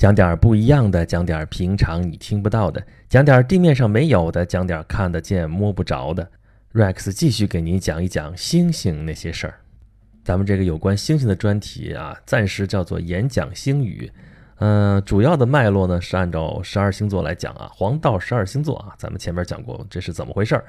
讲点不一样的，讲点平常你听不到的，讲点地面上没有的，讲点看得见摸不着的。Rex 继续给您讲一讲星星那些事儿。咱们这个有关星星的专题啊，暂时叫做演讲星语。嗯，主要的脉络呢是按照十二星座来讲啊，黄道十二星座啊，咱们前面讲过这是怎么回事儿。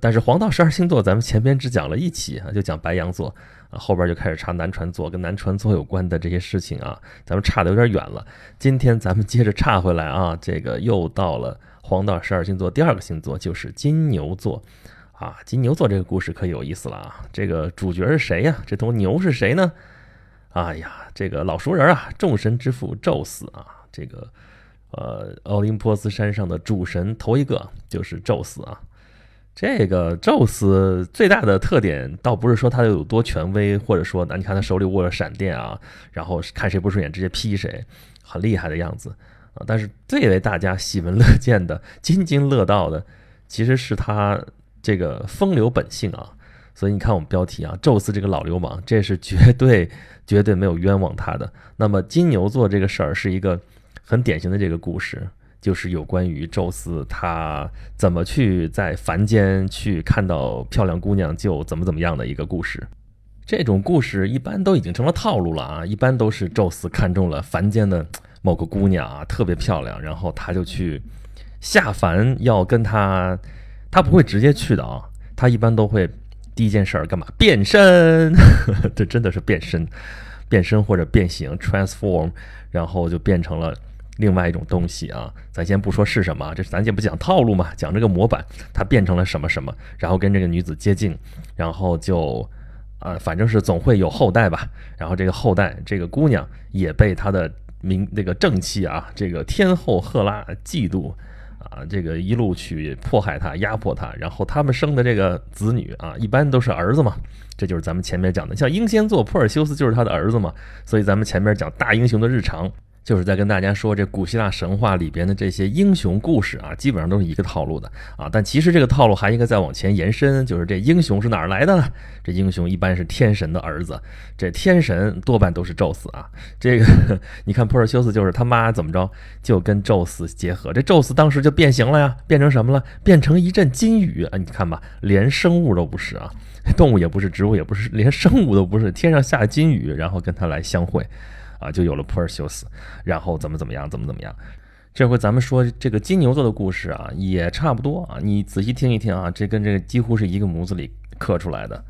但是黄道十二星座咱们前边只讲了一期啊，就讲白羊座。啊，后边就开始查南船座跟南船座有关的这些事情啊，咱们差的有点远了。今天咱们接着岔回来啊，这个又到了黄道十二星座第二个星座，就是金牛座啊。金牛座这个故事可有意思了啊，这个主角是谁呀？这头牛是谁呢？哎呀，这个老熟人啊，众神之父宙斯啊，这个呃奥林匹斯山上的主神头一个就是宙斯啊。这个宙斯最大的特点，倒不是说他有多权威，或者说，那你看他手里握着闪电啊，然后看谁不顺眼直接劈谁，很厉害的样子啊。但是最为大家喜闻乐见的、津津乐道的，其实是他这个风流本性啊。所以你看我们标题啊，宙斯这个老流氓，这是绝对绝对没有冤枉他的。那么金牛座这个事儿是一个很典型的这个故事。就是有关于宙斯他怎么去在凡间去看到漂亮姑娘就怎么怎么样的一个故事。这种故事一般都已经成了套路了啊，一般都是宙斯看中了凡间的某个姑娘啊，特别漂亮，然后他就去下凡要跟她，他不会直接去的啊，他一般都会第一件事儿干嘛？变身，这真的是变身，变身或者变形，transform，然后就变成了。另外一种东西啊，咱先不说是什么，这咱先不讲套路嘛，讲这个模板，它变成了什么什么，然后跟这个女子接近，然后就，呃，反正是总会有后代吧。然后这个后代，这个姑娘也被他的名那个正妻啊，这个天后赫拉嫉妒啊，这个一路去迫害他、压迫他。然后他们生的这个子女啊，一般都是儿子嘛，这就是咱们前面讲的，像英仙座珀尔修斯就是他的儿子嘛。所以咱们前面讲大英雄的日常。就是在跟大家说这古希腊神话里边的这些英雄故事啊，基本上都是一个套路的啊。但其实这个套路还应该再往前延伸，就是这英雄是哪儿来的呢？这英雄一般是天神的儿子，这天神多半都是宙斯啊。这个 你看珀尔修斯就是他妈怎么着就跟宙斯结合，这宙斯当时就变形了呀，变成什么了？变成一阵金雨啊！你看吧，连生物都不是啊，动物也不是，植物也不是，连生物都不是，天上下金雨，然后跟他来相会。啊，就有了珀尔修斯，然后怎么怎么样，怎么怎么样。这回咱们说这个金牛座的故事啊，也差不多啊。你仔细听一听啊，这跟这个几乎是一个模子里刻出来的。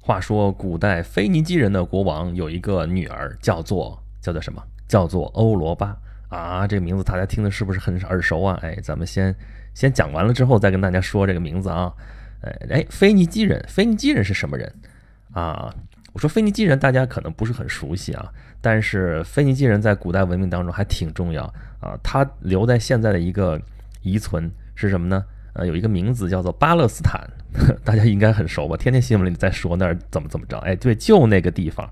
话说古代腓尼基人的国王有一个女儿，叫做叫做什么？叫做欧罗巴啊。这个名字大家听的是不是很耳熟啊？哎，咱们先先讲完了之后再跟大家说这个名字啊。哎哎，腓尼基人，腓尼基人是什么人啊？我说腓尼基人，大家可能不是很熟悉啊。但是腓尼基人在古代文明当中还挺重要啊，他留在现在的一个遗存是什么呢？呃，有一个名字叫做巴勒斯坦，大家应该很熟吧？天天新闻里在说那儿怎么怎么着，哎，对，就那个地方，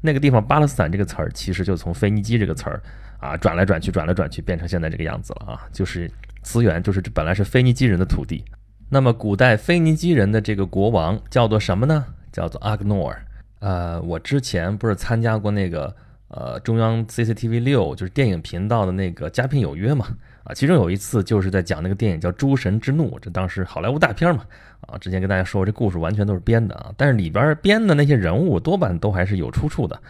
那个地方巴勒斯坦这个词儿其实就从腓尼基这个词儿啊转来转去，转来转去变成现在这个样子了啊，就是资源就是这本来是腓尼基人的土地。那么古代腓尼基人的这个国王叫做什么呢？叫做阿格诺尔。呃，我之前不是参加过那个呃中央 CCTV 六，就是电影频道的那个佳品有约嘛？啊，其中有一次就是在讲那个电影叫《诸神之怒》，这当时好莱坞大片嘛。啊，之前跟大家说过这故事完全都是编的啊，但是里边编的那些人物多半都还是有出处的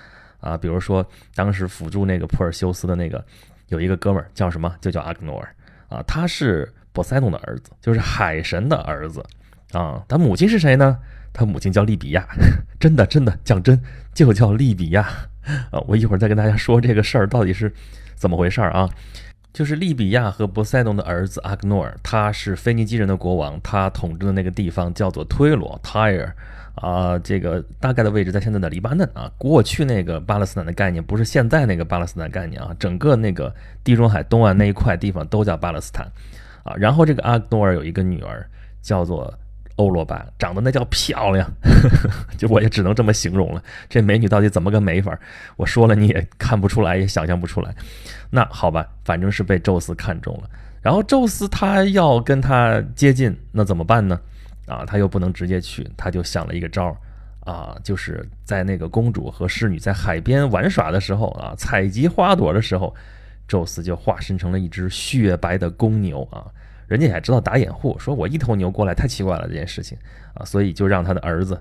啊。比如说当时辅助那个普尔修斯的那个有一个哥们儿叫什么？就叫阿格诺尔啊，他是波塞冬的儿子，就是海神的儿子啊。他母亲是谁呢？他母亲叫利比亚，真的真的讲真就叫利比亚啊！我一会儿再跟大家说这个事儿到底是怎么回事儿啊？就是利比亚和波塞冬的儿子阿格诺尔，他是腓尼基人的国王，他统治的那个地方叫做推罗 （Tyr），啊，这个大概的位置在现在的黎巴嫩啊。过去那个巴勒斯坦的概念不是现在那个巴勒斯坦概念啊，整个那个地中海东岸那一块地方都叫巴勒斯坦啊。然后这个阿格诺尔有一个女儿叫做。欧罗巴长得那叫漂亮，就我也只能这么形容了。这美女到底怎么个美法？我说了你也看不出来，也想象不出来。那好吧，反正是被宙斯看中了。然后宙斯他要跟他接近，那怎么办呢？啊，他又不能直接去，他就想了一个招儿啊，就是在那个公主和侍女在海边玩耍的时候啊，采集花朵的时候，宙斯就化身成了一只雪白的公牛啊。人家也知道打掩护，说我一头牛过来太奇怪了这件事情啊，所以就让他的儿子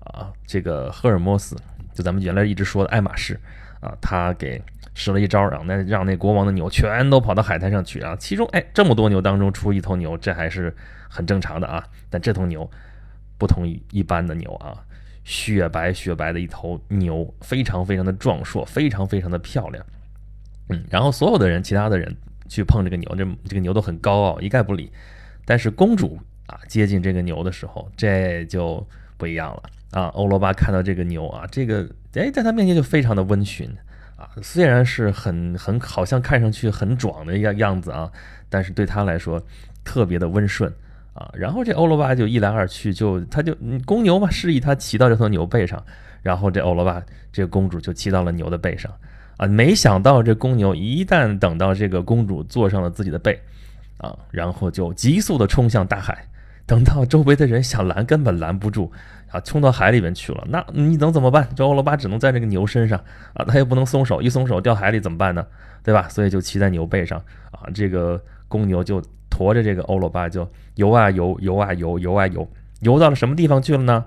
啊，这个赫尔墨斯，就咱们原来一直说的爱马仕啊，他给使了一招，然后那让那国王的牛全都跑到海滩上去啊。其中哎，这么多牛当中出一头牛，这还是很正常的啊。但这头牛不同于一般的牛啊，雪白雪白的一头牛，非常非常的壮硕，非常非常的漂亮。嗯，然后所有的人，其他的人。去碰这个牛，这这个牛都很高傲，一概不理。但是公主啊，接近这个牛的时候，这就不一样了啊。欧罗巴看到这个牛啊，这个哎，在他面前就非常的温驯啊。虽然是很很好像看上去很壮的样样子啊，但是对他来说特别的温顺啊。然后这欧罗巴就一来二去，就他就公牛嘛，示意他骑到这头牛背上，然后这欧罗巴这个公主就骑到了牛的背上。啊，没想到这公牛一旦等到这个公主坐上了自己的背，啊，然后就急速的冲向大海。等到周围的人想拦，根本拦不住，啊，冲到海里面去了。那你能怎么办？这欧罗巴只能在这个牛身上，啊，他又不能松手，一松手掉海里怎么办呢？对吧？所以就骑在牛背上，啊，这个公牛就驮着这个欧罗巴就游啊游，游啊游，游啊游，游到了什么地方去了呢？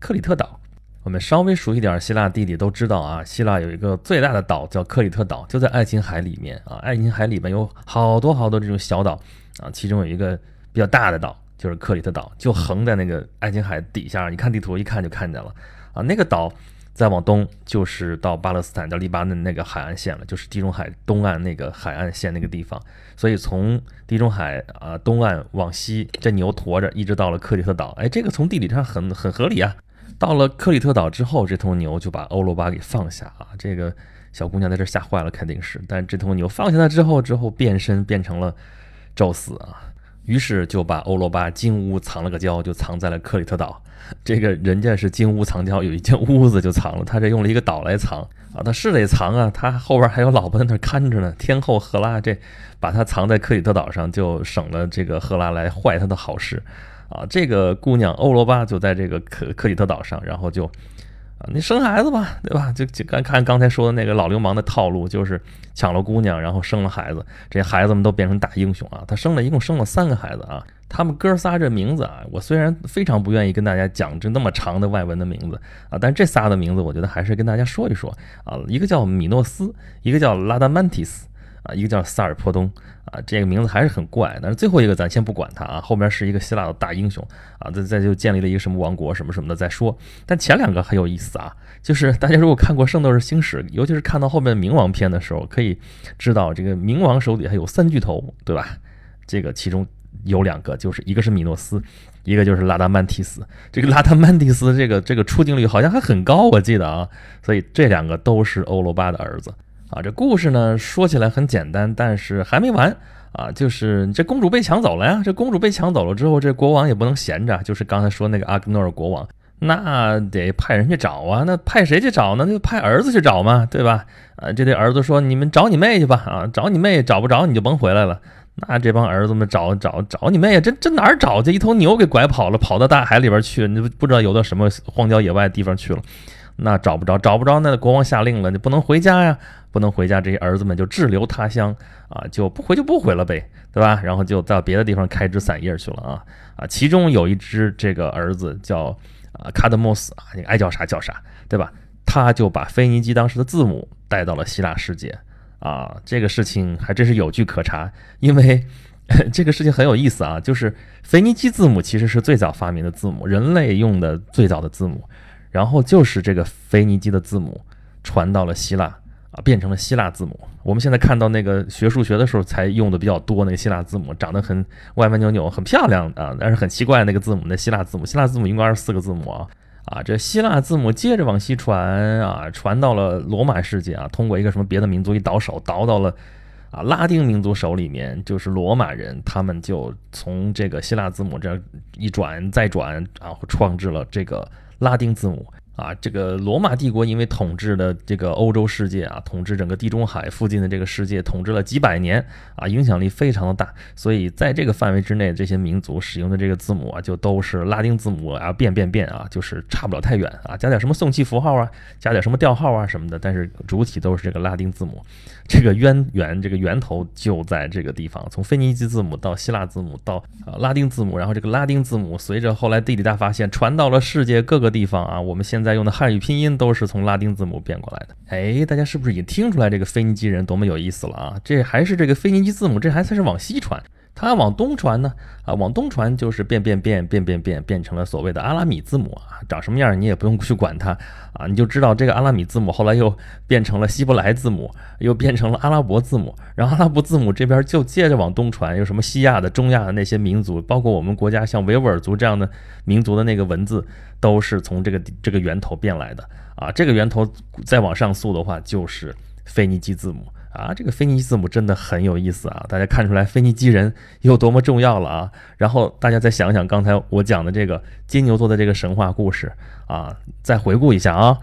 克里特岛。我们稍微熟悉点希腊地理都知道啊，希腊有一个最大的岛叫克里特岛，就在爱琴海里面啊。爱琴海里面有好多好多这种小岛啊，其中有一个比较大的岛就是克里特岛，就横在那个爱琴海底下。你看地图一看就看见了啊，那个岛再往东就是到巴勒斯坦、到黎巴嫩那个海岸线了，就是地中海东岸那个海岸线那个地方。所以从地中海啊东岸往西，这牛驮着一直到了克里特岛，哎，这个从地理上很很合理啊。到了克里特岛之后，这头牛就把欧罗巴给放下啊！这个小姑娘在这吓坏了，肯定是。但这头牛放下它之后，之后变身变成了宙斯啊！于是就把欧罗巴金屋藏了个娇，就藏在了克里特岛。这个人家是金屋藏娇，有一间屋子就藏了，他这用了一个岛来藏啊！他是得藏啊，他后边还有老婆在那看着呢。天后赫拉这把他藏在克里特岛上，就省了这个赫拉来坏他的好事。啊，这个姑娘欧罗巴就在这个克克里特岛上，然后就啊，你生孩子吧，对吧？就就刚看刚才说的那个老流氓的套路，就是抢了姑娘，然后生了孩子，这孩子们都变成大英雄啊。他生了一共生了三个孩子啊，他们哥仨这名字啊，我虽然非常不愿意跟大家讲这那么长的外文的名字啊，但这仨的名字我觉得还是跟大家说一说啊。一个叫米诺斯，一个叫拉达曼提斯。啊，一个叫萨尔坡东啊，这个名字还是很怪。但是最后一个咱先不管他啊，后面是一个希腊的大英雄啊，再再就建立了一个什么王国什么什么的再说。但前两个很有意思啊，就是 大家如果看过《圣斗士星矢》，尤其是看到后面冥王篇的时候，可以知道这个冥王手底下有三巨头，对吧？这个其中有两个，就是一个是米诺斯，一个就是拉达曼提斯。这个拉达曼提斯这个这个出镜率好像还很高，我记得啊，所以这两个都是欧罗巴的儿子。啊，这故事呢说起来很简单，但是还没完啊！就是这公主被抢走了呀。这公主被抢走了之后，这国王也不能闲着，就是刚才说那个阿格诺尔国王，那得派人去找啊。那派谁去找呢？就派儿子去找嘛，对吧？啊，这对儿子说：“你们找你妹去吧！啊，找你妹，找不着你就甭回来了。”那这帮儿子们找找找你妹呀！这这哪儿找去？一头牛给拐跑了，跑到大海里边去，你不知道游到什么荒郊野外地方去了。那找不着，找不着，那国王下令了，你不能回家呀，不能回家，这些儿子们就滞留他乡啊，就不回就不回了呗，对吧？然后就到别的地方开枝散叶去了啊啊！其中有一只这个儿子叫啊卡德莫斯啊，你爱叫啥叫啥，对吧？他就把腓尼基当时的字母带到了希腊世界啊，这个事情还真是有据可查，因为 这个事情很有意思啊，就是腓尼基字母其实是最早发明的字母，人类用的最早的字母。然后就是这个腓尼基的字母传到了希腊啊，变成了希腊字母。我们现在看到那个学数学的时候才用的比较多，那个希腊字母长得很歪歪扭扭，很漂亮啊，但是很奇怪那个字母，那希腊字母，希腊字母一共二十四个字母啊啊，这希腊字母接着往西传啊，传到了罗马世界啊，通过一个什么别的民族一倒手倒到了啊拉丁民族手里面，就是罗马人，他们就从这个希腊字母这一转再转，然后创制了这个。拉丁字母啊，这个罗马帝国因为统治的这个欧洲世界啊，统治整个地中海附近的这个世界，统治了几百年啊，影响力非常的大。所以在这个范围之内，这些民族使用的这个字母啊，就都是拉丁字母啊，变变变啊，就是差不了太远啊，加点什么送气符号啊，加点什么调号啊什么的，但是主体都是这个拉丁字母。这个渊源，这个源头就在这个地方，从腓尼基字母到希腊字母到啊拉丁字母，然后这个拉丁字母随着后来地理大发现传到了世界各个地方啊，我们现在在用的汉语拼音都是从拉丁字母变过来的。哎，大家是不是已经听出来这个腓尼基人多么有意思了啊？这还是这个腓尼基字母，这还算是往西传。它往东传呢，啊，往东传就是变变变变变变，变成了所谓的阿拉米字母啊，长什么样你也不用去管它啊，你就知道这个阿拉米字母后来又变成了希伯来字母，又变成了阿拉伯字母，然后阿拉伯字母这边就接着往东传，有什么西亚的、中亚的那些民族，包括我们国家像维吾尔族这样的民族的那个文字，都是从这个这个源头变来的啊，这个源头再往上溯的话，就是腓尼基字母。啊，这个腓尼基字母真的很有意思啊！大家看出来腓尼基人有多么重要了啊！然后大家再想想刚才我讲的这个金牛座的这个神话故事啊，再回顾一下啊，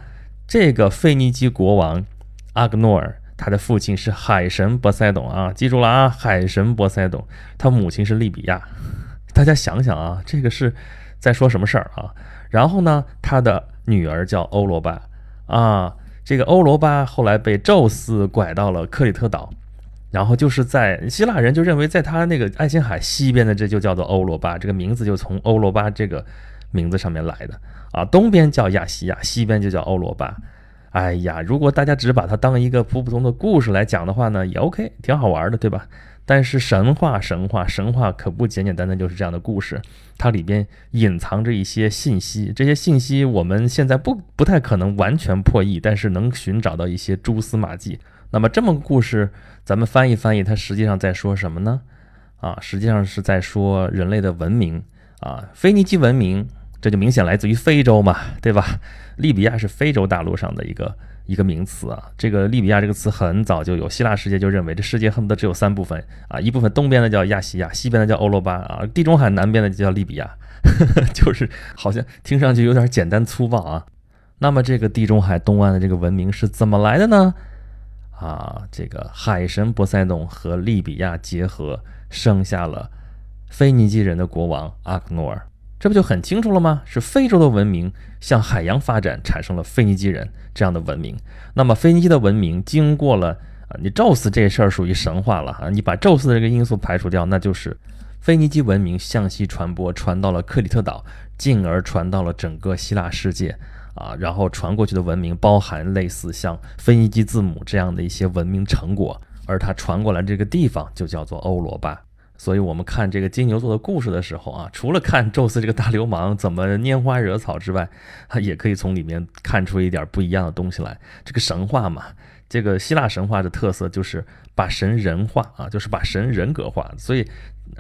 这个腓尼基国王阿格诺尔，他的父亲是海神波塞冬啊，记住了啊，海神波塞冬，他母亲是利比亚。大家想想啊，这个是在说什么事儿啊？然后呢，他的女儿叫欧罗巴啊。这个欧罗巴后来被宙斯拐到了克里特岛，然后就是在希腊人就认为在他那个爱琴海西边的这就叫做欧罗巴，这个名字就从欧罗巴这个名字上面来的啊。东边叫亚细亚，西边就叫欧罗巴。哎呀，如果大家只把它当一个普普通的故事来讲的话呢，也 OK，挺好玩的，对吧？但是神话，神话，神话可不简简单单就是这样的故事，它里边隐藏着一些信息，这些信息我们现在不不太可能完全破译，但是能寻找到一些蛛丝马迹。那么这么个故事，咱们翻译翻译，它实际上在说什么呢？啊，实际上是在说人类的文明啊，腓尼基文明，这就明显来自于非洲嘛，对吧？利比亚是非洲大陆上的一个。一个名词啊，这个利比亚这个词很早就有，希腊世界就认为这世界恨不得只有三部分啊，一部分东边的叫亚细亚，西边的叫欧罗巴啊，地中海南边的就叫利比亚，就是好像听上去有点简单粗暴啊。那么这个地中海东岸的这个文明是怎么来的呢？啊，这个海神波塞冬和利比亚结合，生下了腓尼基人的国王阿克诺尔。这不就很清楚了吗？是非洲的文明向海洋发展，产生了腓尼基人这样的文明。那么腓尼基的文明经过了啊，你宙斯这事儿属于神话了哈，你把宙斯的这个因素排除掉，那就是腓尼基文明向西传播，传到了克里特岛，进而传到了整个希腊世界啊。然后传过去的文明包含类似像腓尼基字母这样的一些文明成果，而它传过来这个地方就叫做欧罗巴。所以，我们看这个金牛座的故事的时候啊，除了看宙斯这个大流氓怎么拈花惹草之外，啊，也可以从里面看出一点不一样的东西来。这个神话嘛，这个希腊神话的特色就是把神人化啊，就是把神人格化。所以，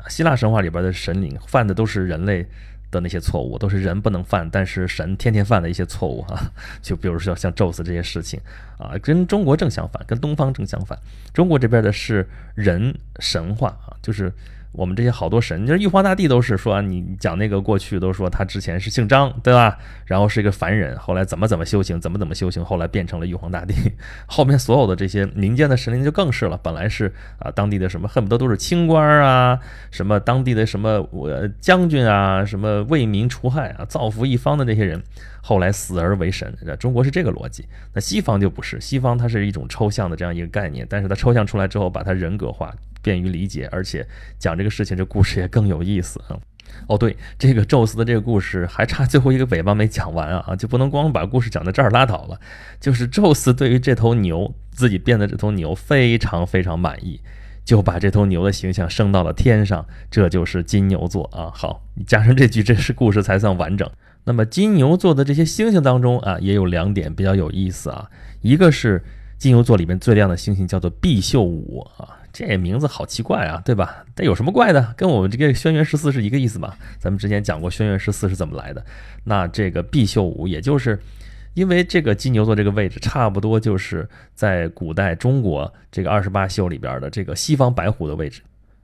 希腊神话里边的神灵犯的都是人类。的那些错误都是人不能犯，但是神天天犯的一些错误啊，就比如说像宙斯这些事情啊，跟中国正相反，跟东方正相反。中国这边的是人神话啊，就是。我们这些好多神，就是玉皇大帝都是说，你讲那个过去都说他之前是姓张，对吧？然后是一个凡人，后来怎么怎么修行，怎么怎么修行，后来变成了玉皇大帝。后面所有的这些民间的神灵就更是了，本来是啊当地的什么恨不得都是清官啊，什么当地的什么我将军啊，什么为民除害啊，造福一方的这些人，后来死而为神。中国是这个逻辑，那西方就不是，西方它是一种抽象的这样一个概念，但是它抽象出来之后，把它人格化。便于理解，而且讲这个事情，这故事也更有意思啊！哦，对，这个宙斯的这个故事还差最后一个尾巴没讲完啊，就不能光把故事讲到这儿拉倒了。就是宙斯对于这头牛自己变的这头牛非常非常满意，就把这头牛的形象升到了天上，这就是金牛座啊。好，你加上这句，这是故事才算完整。那么金牛座的这些星星当中啊，也有两点比较有意思啊，一个是金牛座里面最亮的星星叫做毕宿五啊。这名字好奇怪啊，对吧？这有什么怪的？跟我们这个轩辕十四是一个意思吧？咱们之前讲过轩辕十四是怎么来的。那这个毕宿五，也就是因为这个金牛座这个位置，差不多就是在古代中国这个二十八宿里边的这个西方白虎的位置。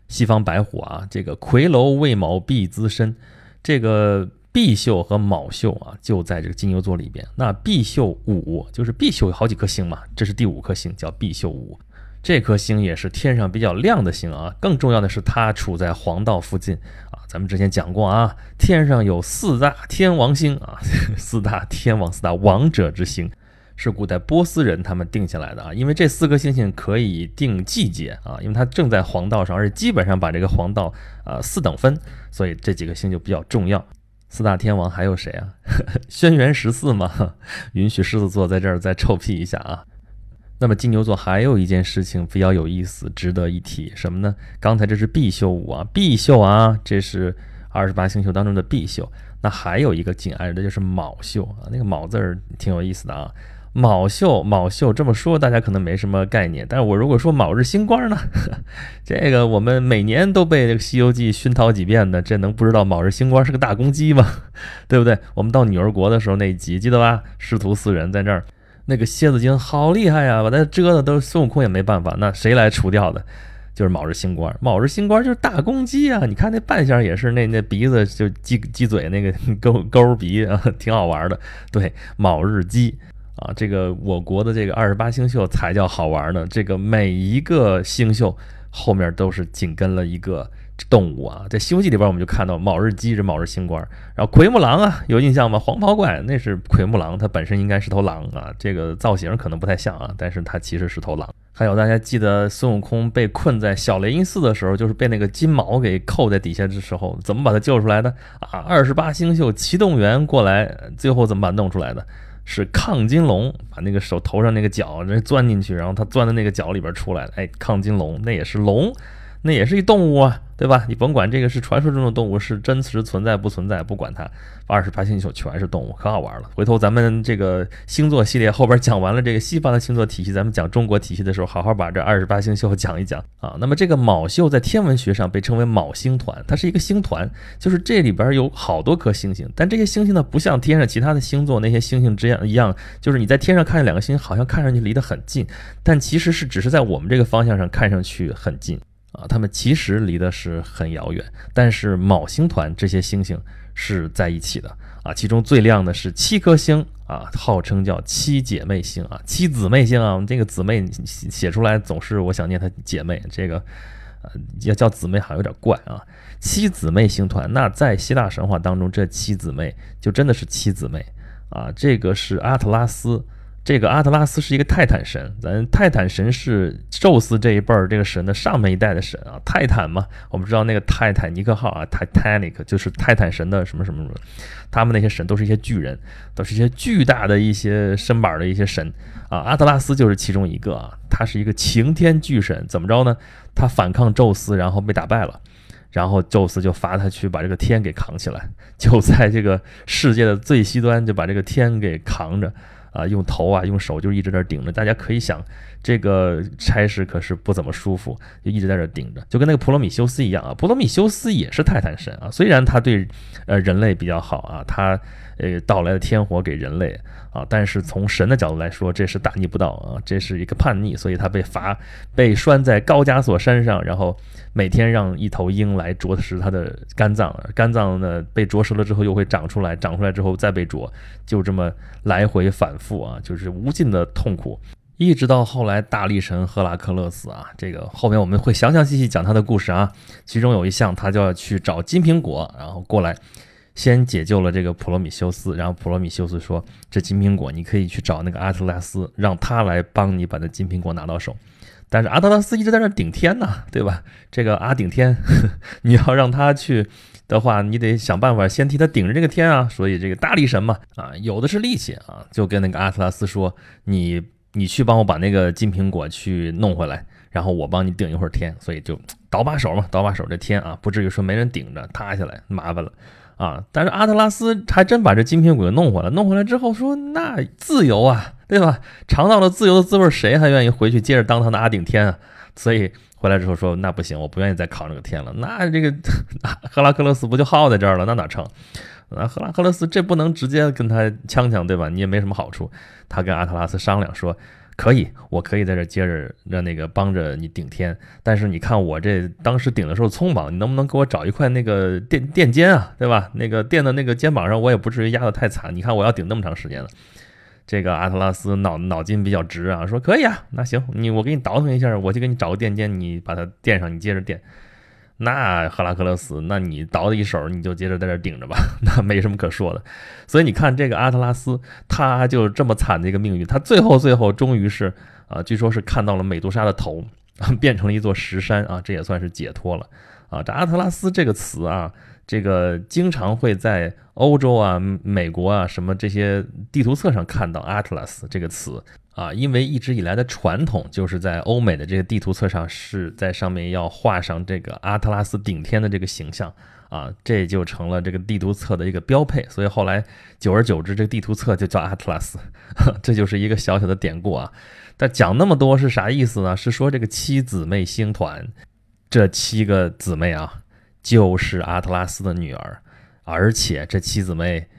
西方白虎啊，这个魁楼未卯毕资深，这个毕宿和卯宿啊，就在这个金牛座里边。那毕宿五就是毕宿有好几颗星嘛，这是第五颗星，叫毕宿五。这颗星也是天上比较亮的星啊。更重要的是，它处在黄道附近啊。咱们之前讲过啊，天上有四大天王星啊，四大天王、四大王者之星，是古代波斯人他们定下来的啊。因为这四颗星星可以定季节啊，因为它正在黄道上，而且基本上把这个黄道啊四等分，所以这几个星就比较重要。四大天王还有谁啊？轩辕十四嘛，允许狮子座在这儿再臭屁一下啊。那么金牛座还有一件事情比较有意思，值得一提，什么呢？刚才这是必秀五啊，必秀啊，这是二十八星宿当中的必秀。那还有一个紧挨着的就是卯宿啊，那个卯字儿挺有意思的啊。卯宿，卯宿这么说大家可能没什么概念，但是我如果说卯日星官呢，这个我们每年都被这个《西游记》熏陶几遍的，这能不知道卯日星官是个大公鸡吗？对不对？我们到女儿国的时候那集记得吧？师徒四人在这儿，那个蝎子精好厉害呀，把它蛰的都孙悟空也没办法，那谁来除掉的？就是卯日星官，卯日星官就是大公鸡啊！你看那扮相也是，那那鼻子就鸡鸡嘴那个勾勾鼻啊，挺好玩的。对，卯日鸡。啊，这个我国的这个二十八星宿才叫好玩呢。这个每一个星宿后面都是紧跟了一个动物啊。在《西游记》里边，我们就看到卯日鸡是卯日星官，然后奎木狼啊，有印象吗？黄袍怪那是奎木狼，它本身应该是头狼啊。这个造型可能不太像啊，但是它其实是头狼。还有大家记得孙悟空被困在小雷音寺的时候，就是被那个金毛给扣在底下的时候，怎么把他救出来的啊？二十八星宿齐动员过来，最后怎么把他弄出来的？是亢金龙把那个手头上那个角那钻进去，然后他钻到那个角里边出来。哎，亢金龙那也是龙，那也是一动物啊。对吧？你甭管这个是传说中的动物，是真实存在不存在，不管它。二十八星宿全是动物，可好玩了。回头咱们这个星座系列后边讲完了这个西方的星座体系，咱们讲中国体系的时候，好好把这二十八星宿 讲一讲啊。那么这个卯宿在天文学上被称为卯星团，它是一个星团，就是这里边有好多颗星星，但这些星星呢，不像天上其他的星座那些星星这样一样，就是你在天上看见两个星，好像看上去离得很近，但其实是只是在我们这个方向上看上去很近。啊，它们其实离的是很遥远，但是卯星团这些星星是在一起的啊。其中最亮的是七颗星啊，号称叫七姐妹星啊，七姊妹星啊。我们这个姊妹写出来总是我想念它姐妹，这个呃要叫姊妹好像有点怪啊。七姊妹星团，那在希腊神话当中，这七姊妹就真的是七姊妹啊。这个是阿特拉斯。这个阿特拉斯是一个泰坦神，咱泰坦神是宙斯这一辈儿这个神的上面一代的神啊，泰坦嘛，我们知道那个泰坦尼克号啊，Titanic 就是泰坦神的什么什么什么，他们那些神都是一些巨人，都是一些巨大的一些身板的一些神啊，阿特拉斯就是其中一个啊，他是一个擎天巨神，怎么着呢？他反抗宙斯，然后被打败了，然后宙斯就罚他去把这个天给扛起来，就在这个世界的最西端就把这个天给扛着。啊，用头啊，用手就一直在顶着。大家可以想，这个差事可是不怎么舒服，就一直在这顶着，就跟那个普罗米修斯一样啊。普罗米修斯也是泰坦神啊，虽然他对呃人类比较好啊，他呃到来的天火给人类啊，但是从神的角度来说，这是大逆不道啊，这是一个叛逆，所以他被罚，被拴在高加索山上，然后每天让一头鹰来啄食他的肝脏，肝脏呢被啄食了之后又会长出来，长出来之后再被啄，就这么来回反。复啊，就是无尽的痛苦，一直到后来大力神赫拉克勒斯啊，这个后面我们会详详细细讲他的故事啊。其中有一项，他就要去找金苹果，然后过来先解救了这个普罗米修斯，然后普罗米修斯说：“这金苹果你可以去找那个阿特拉斯，让他来帮你把那金苹果拿到手。”但是阿特拉斯一直在那顶天呢，对吧？这个阿顶天，你要让他去。的话，你得想办法先替他顶着这个天啊，所以这个大力神嘛，啊，有的是力气啊，就跟那个阿特拉斯说，你你去帮我把那个金苹果去弄回来，然后我帮你顶一会儿天，所以就倒把手嘛，倒把手这天啊，不至于说没人顶着塌下来麻烦了啊。但是阿特拉斯还真把这金苹果给弄回来，弄回来之后说，那自由啊，对吧？尝到了自由的滋味，谁还愿意回去接着当他的阿顶天啊？所以。回来之后说那不行，我不愿意再扛这个天了。那这个 赫拉克勒斯不就耗在这儿了？那哪成？那赫拉克勒斯这不能直接跟他呛呛，对吧？你也没什么好处。他跟阿特拉斯商量说，可以，我可以在这接着让那个帮着你顶天。但是你看我这当时顶的时候匆忙，你能不能给我找一块那个垫垫肩啊，对吧？那个垫的那个肩膀上，我也不至于压得太惨。你看我要顶那么长时间了。这个阿特拉斯脑脑筋比较直啊，说可以啊，那行，你我给你倒腾一下，我去给你找个垫肩，你把它垫上，你接着垫。那赫拉克勒斯，那你倒的一手，你就接着在这顶着吧，那没什么可说的。所以你看这个阿特拉斯，他就这么惨的一个命运，他最后最后终于是啊，据说是看到了美杜莎的头，变成了一座石山啊，这也算是解脱了啊。这阿特拉斯这个词啊，这个经常会在欧洲啊、美国啊什么这些地图册上看到阿特拉斯这个词。啊，因为一直以来的传统就是在欧美的这个地图册上是在上面要画上这个阿特拉斯顶天的这个形象啊，这就成了这个地图册的一个标配。所以后来久而久之，这个地图册就叫阿特拉斯，这就是一个小小的典故啊。但讲那么多是啥意思呢？是说这个七姊妹星团，这七个姊妹啊，就是阿特拉斯的女儿，而且这七姊妹。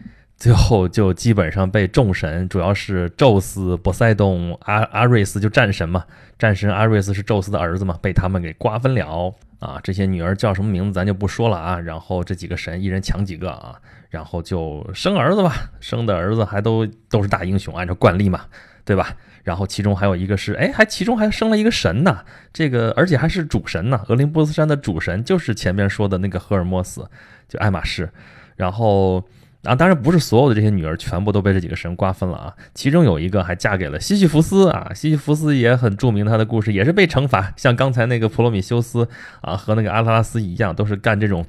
最后就基本上被众神，主要是宙斯、波塞冬、阿阿瑞斯，就战神嘛，战神阿瑞斯是宙斯的儿子嘛，被他们给瓜分了啊。这些女儿叫什么名字咱就不说了啊。然后这几个神一人抢几个啊，然后就生儿子吧，生的儿子还都都是大英雄，按照惯例嘛，对吧？然后其中还有一个是，哎，还其中还生了一个神呢，这个而且还是主神呢，俄林波斯山的主神就是前面说的那个赫尔墨斯，就爱马仕，然后。啊，当然不是所有的这些女儿全部都被这几个神瓜分了啊，其中有一个还嫁给了西西弗斯啊，西西弗斯也很著名，他的故事也是被惩罚，像刚才那个普罗米修斯啊和那个阿特拉斯一样，都是干这种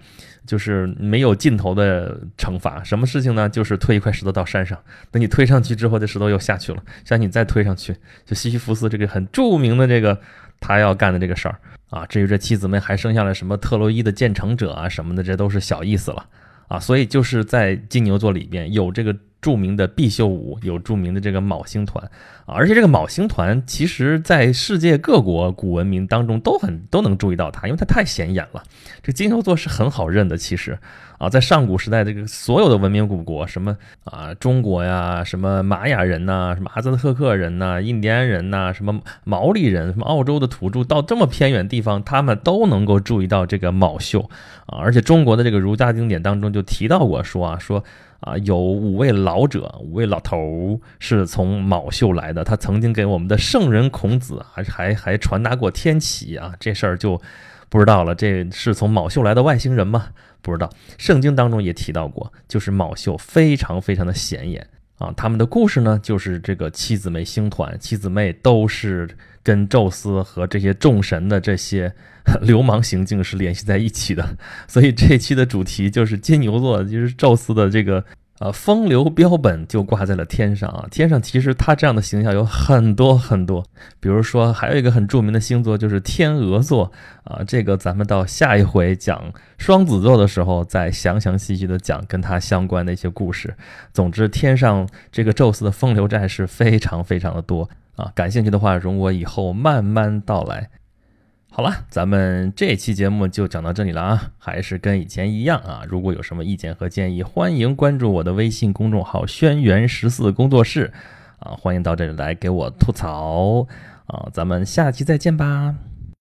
就是没有尽头的惩罚。什么事情呢？就是推一块石头到山上，等你推上去之后，这石头又下去了，像你再推上去，就西西弗斯这个很著名的这个他要干的这个事儿啊。至于这妻子们还生下了什么特洛伊的建成者啊什么的，这都是小意思了。啊，所以就是在金牛座里边有这个著名的必修舞，有著名的这个昴星团啊，而且这个昴星团其实在世界各国古文明当中都很都能注意到它，因为它太显眼了。这金牛座是很好认的，其实啊，在上古时代这个所有的文明古国，什么啊中国呀，什么玛雅人呐，什么阿兹特克人呐，印第安人呐，什么毛利人，什么澳洲的土著，到这么偏远地方，他们都能够注意到这个昴宿。啊，而且中国的这个儒家经典当中就提到过，说啊，说啊，有五位老者，五位老头是从卯秀来的，他曾经给我们的圣人孔子还还还传达过天启啊，这事儿就不知道了，这是从卯秀来的外星人吗？不知道。圣经当中也提到过，就是卯秀非常非常的显眼啊，他们的故事呢，就是这个七姊妹星团，七姊妹都是。跟宙斯和这些众神的这些 流氓行径是联系在一起的，所以这期的主题就是金牛座，就是宙斯的这个呃风流标本就挂在了天上啊。天上其实他这样的形象有很多很多，比如说还有一个很著名的星座就是天鹅座啊，这个咱们到下一回讲双子座的时候再详详细细的讲跟他相关的一些故事。总之，天上这个宙斯的风流债是非常非常的多。啊，感兴趣的话，容我以后慢慢道来。好了，咱们这期节目就讲到这里了啊，还是跟以前一样啊。如果有什么意见和建议，欢迎关注我的微信公众号“轩辕十四工作室”，啊，欢迎到这里来给我吐槽啊。咱们下期再见吧。